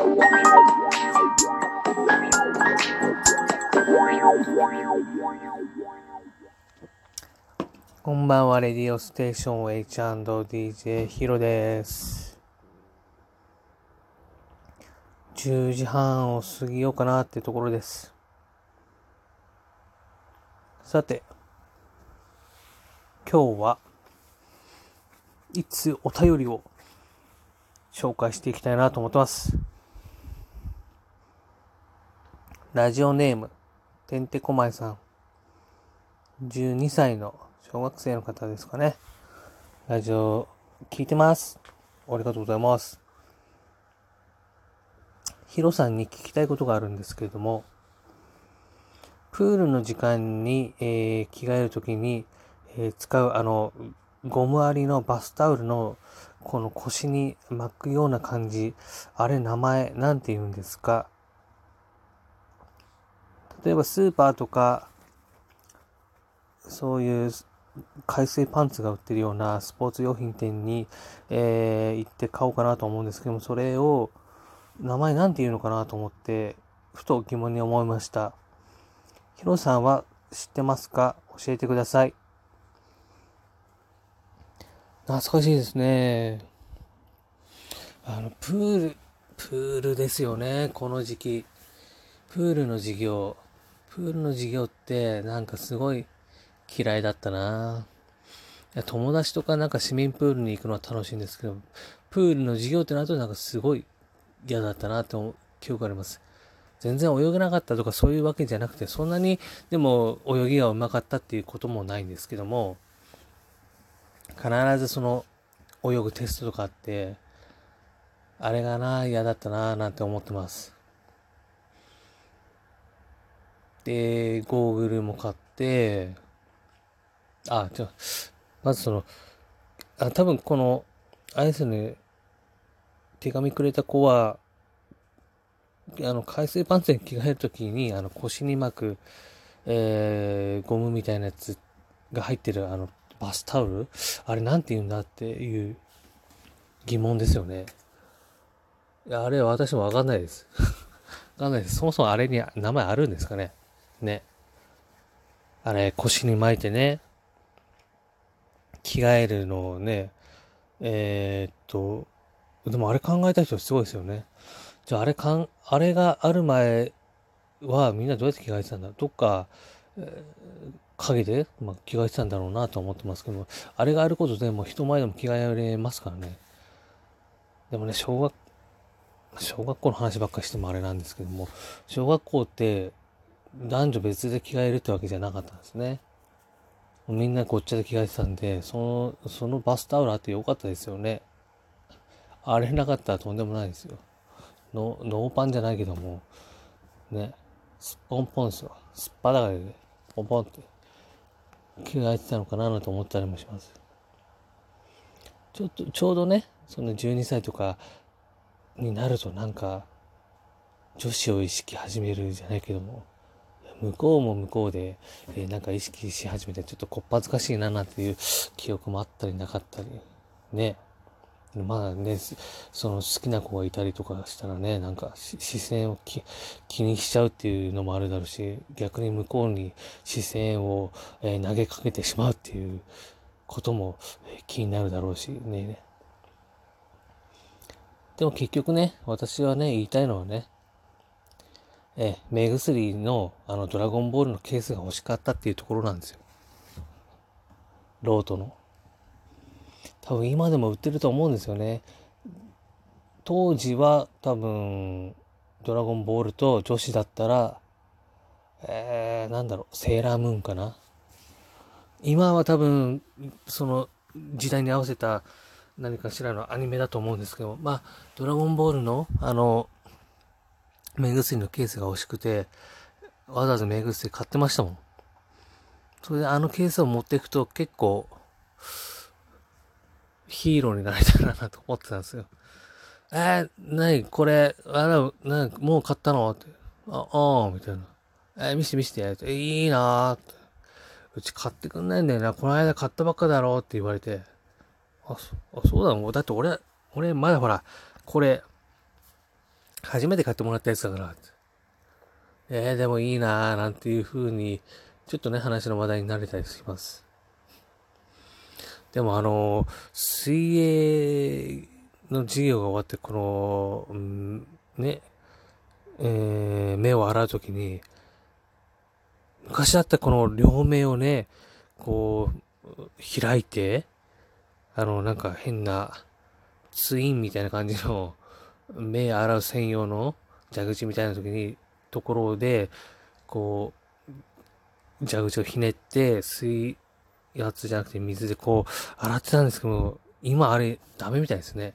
こんばんは、レディオステーション H&DJ ヒロです。10時半を過ぎようかなってところです。さて、今日はいつお便りを紹介していきたいなと思ってます。ラジオネーム、てんてこまいさん。12歳の小学生の方ですかね。ラジオ聞いてます。ありがとうございます。ヒロさんに聞きたいことがあるんですけれども、プールの時間に、えー着替えるときに、えー使うあの、ゴムありのバスタオルのこの腰に巻くような感じ、あれ名前なんて言うんですか？例えばスーパーとか、そういう海水パンツが売ってるようなスポーツ用品店に、えー行って買おうかなと思うんですけども、それを名前なんて言うのかなと思って、ふと疑問に思いました。ヒロさんは知ってますか？教えてください。懐かしいですね。あの、プール、プールですよね、この時期。プールの授業。プールの授業ってなんかすごい嫌いだったな。いや友達とかなんか市民プールに行くのは楽しいんですけど、プールの授業ってなるとなんかすごい嫌だったなって記憶あります。全然泳げなかったとかそういうわけじゃなくて、そんなにでも泳ぎがうまかったっていうこともないんですけども、必ずその泳ぐテストとかあって、あれがな、嫌だったな、なんて思ってます。で、ゴーグルも買って、あ、じゃまずその、あ、多分この、あれですね、手紙くれた子は、あの、海水パンツに着替えるときに、あの、腰に巻く、えー、ゴムみたいなやつが入ってる、あの、バスタオル？あれなんて言うんだっていう疑問ですよね。いやあれは私もわかんないです。わかんないです。そもそもあれに名前あるんですかね？ね。あれ、腰に巻いてね、着替えるのをね、えーっと、でもあれ考えた人すごいですよね。じゃああれかん、あれがある前はみんなどうやって着替えてたんだ？どっか、えー影で、まあ、着替えてたんだろうなと思ってますけども、あれがあることでもう人前でも着替えられますからね。でもね、小学、小学校の話ばっかりしてもあれなんですけども、小学校って男女別で着替えるってわけじゃなかったんですね。みんなごっちゃで着替えてたんで、その、そのバスタオルあってよかったですよね。あれなかったらとんでもないですよ。ノノーパンじゃないけども、ね、すっぽんぽんですよ。すっぱだかで、ポンポンって着替えてたのかななんて思ったりもします。ちょっと、ちょうどね、その12歳とかになるとなんか、女子を意識始めるじゃないけども、向こうも向こうで、えーなんか意識し始めて、ちょっとこっぱずかしいななんていう 記憶もあったりなかったり、ね。まあね、その好きな子がいたりとかしたらね、なんか視線をき気にしちゃうっていうのもあるだろうし、逆に向こうに視線を、えー投げかけてしまうっていうことも、えー気になるだろうし、ね。でも結局ね、私はね、言いたいのはね、え目薬のあのドラゴンボールのケースが欲しかったっていうところなんですよ。ロートの。多分今でも売ってると思うんですよね。当時は多分、ドラゴンボールと女子だったら、えー、なんだろう、セーラームーンかな。今は多分、その時代に合わせた何かしらのアニメだと思うんですけど、まあ、ドラゴンボールの、あの、目薬のケースが欲しくて、わざわざ目薬買ってましたもん。それであのケースを持っていくと結構、ヒーローになれたらなと思ってたんですよ。えー、なにこれ、あら、なにもう買ったの？って。あ、ああ、みたいな。えー、見して見して。っていいなーって。うち買ってくんないんだよな。この間買ったばっかだろって言われて。あ、そあそうだもん。だって俺、俺、まだほら、これ、初めて買ってもらったやつだから、えー、でもいいなーなんていう風に、ちょっとね、話の話題になれたりします。でもあの、水泳の授業が終わって、この、うん、ね、えー、目を洗うときに、昔だったこの両目をね、こう、開いて、あの、なんか変な、ツインみたいな感じの、目洗う専用の蛇口みたいな時に、ところで、こう、蛇口をひねって、水圧じゃなくて水でこう、洗ってたんですけど、今あれダメみたいですね。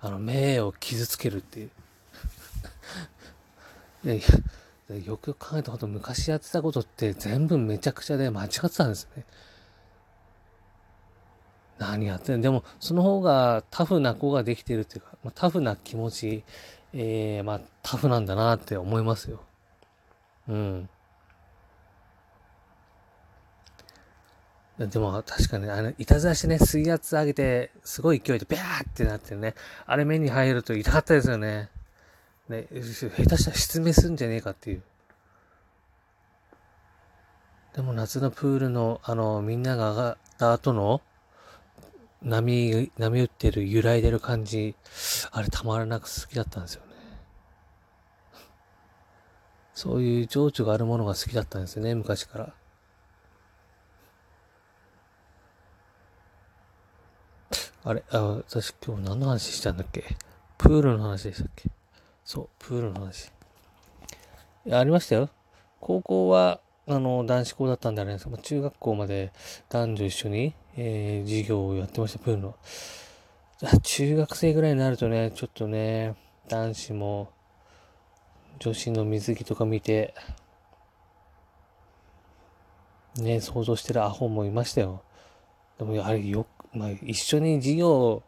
あの、目を傷つけるっていう。よく考えたこと昔やってたことって全部めちゃくちゃで間違ってたんですね。何やってんでも、その方がタフな子ができてるっていうか、まあ、タフな気持ち、えー、まあ、タフなんだなって思いますよ。うん。でも確かに、あの、いたずらしてね、水圧上げて、すごい勢いでビャーってなってね、あれ目に入ると痛かったですよね。ね、下手したら失明するんじゃねえかっていう。でも夏のプールの、あの、みんなが上がった後の、波、波打ってる、揺らいでる感じ、あれたまらなく好きだったんですよね。そういう情緒があるものが好きだったんですよね、昔から。あれあ、私今日何の話したんだっけ？プールの話でしたっけ？そう、プールの話。ありましたよ。高校は、あの、男子校だったんであれですけど、中学校まで男女一緒に、えー、授業をやってました、プールの。中学生ぐらいになるとね、ちょっとね、男子も、女子の水着とか見て、ね、想像してるアホもいましたよ。でも、あれよ、まあ、一緒に授業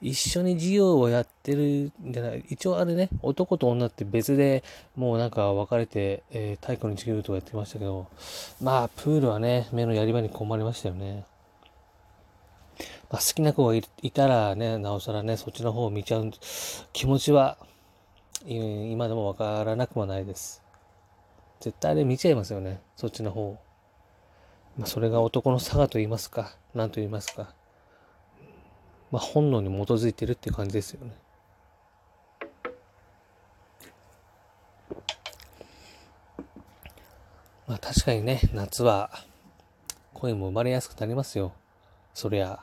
一緒に授業をやってるんじゃない、一応あれね、男と女って別でもうなんか分かれて、えー、体育の授業とかやってましたけど、まあ、プールはね、目のやり場に困りましたよね。まあ、好きな子がいたらね、なおさらね、そっちの方を見ちゃう気持ちは、今でも分からなくもないです。絶対あれ見ちゃいますよね、そっちの方。まあ、それが男の差がと言いますか、何と言いますか。まあ、本能に基づいてるって感じですよね。まあ確かにね、夏は恋も生まれやすくなりますよ。そりゃ。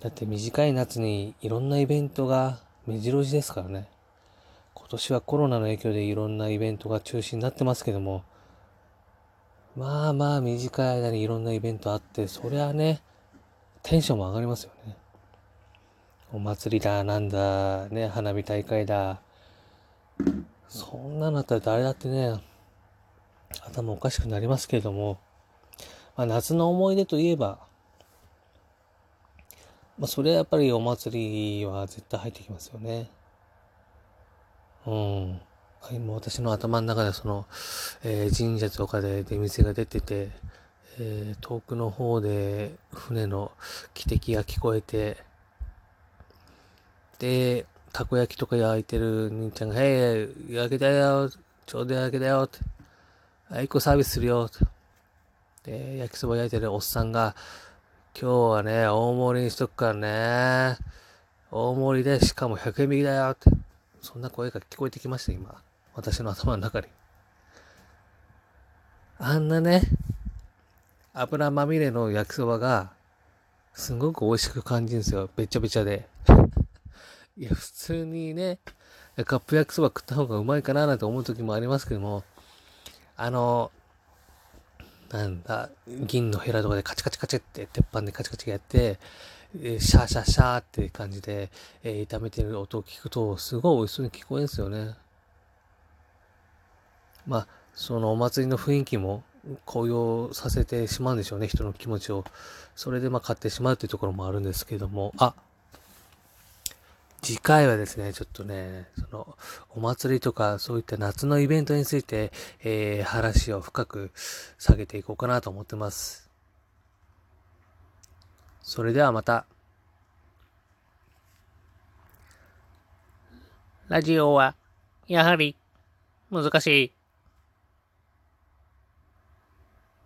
だって短い夏にいろんなイベントが目白押しですからね。今年はコロナの影響でいろんなイベントが中止になってますけども、まあまあ短い間にいろんなイベントあって、そりゃね、テンションも上がりますよね。お祭りだ、なんだ、ね、花火大会だ。そんなのあったら誰だってね、頭おかしくなりますけれども、まあ、夏の思い出といえば、まあ、それはやっぱりお祭りは絶対入ってきますよね。うん。今私の頭の中でその、えー、神社とかで出店が出てて、えー、遠くの方で船の汽笛が聞こえて、で、たこ焼きとか焼いてる兄ちゃんが、へい、焼けたよ、ちょうど焼けたよ、って。あ、一個サービスするよ、で、焼きそば焼いてるおっさんが、今日はね、大盛りにしとくからね。大盛りで、しかも100円引きだよ、って。そんな声が聞こえてきました、今。私の頭の中に。あんなね、油まみれの焼きそばが、すごく美味しく感じるんですよ。べちゃべちゃで。いや、普通にね、カップ焼きそば食った方がうまいかななんて思う時もありますけども、あの、なんだ、銀のヘラとかでカチカチカチって鉄板でカチカチやって、えシャーシャーシャーって感じで、えー、炒めてる音を聞くと、すごい美味しそうに聞こえるんですよね。まあ、そのお祭りの雰囲気も高揚させてしまうんでしょうね、人の気持ちを。それでまあ買ってしまうというところもあるんですけども、あ、次回はですね、ちょっとね、その、お祭りとかそういった夏のイベントについて、えー、話を深く下げていこうかなと思ってます。それではまた。ラジオは、やはり、難しい。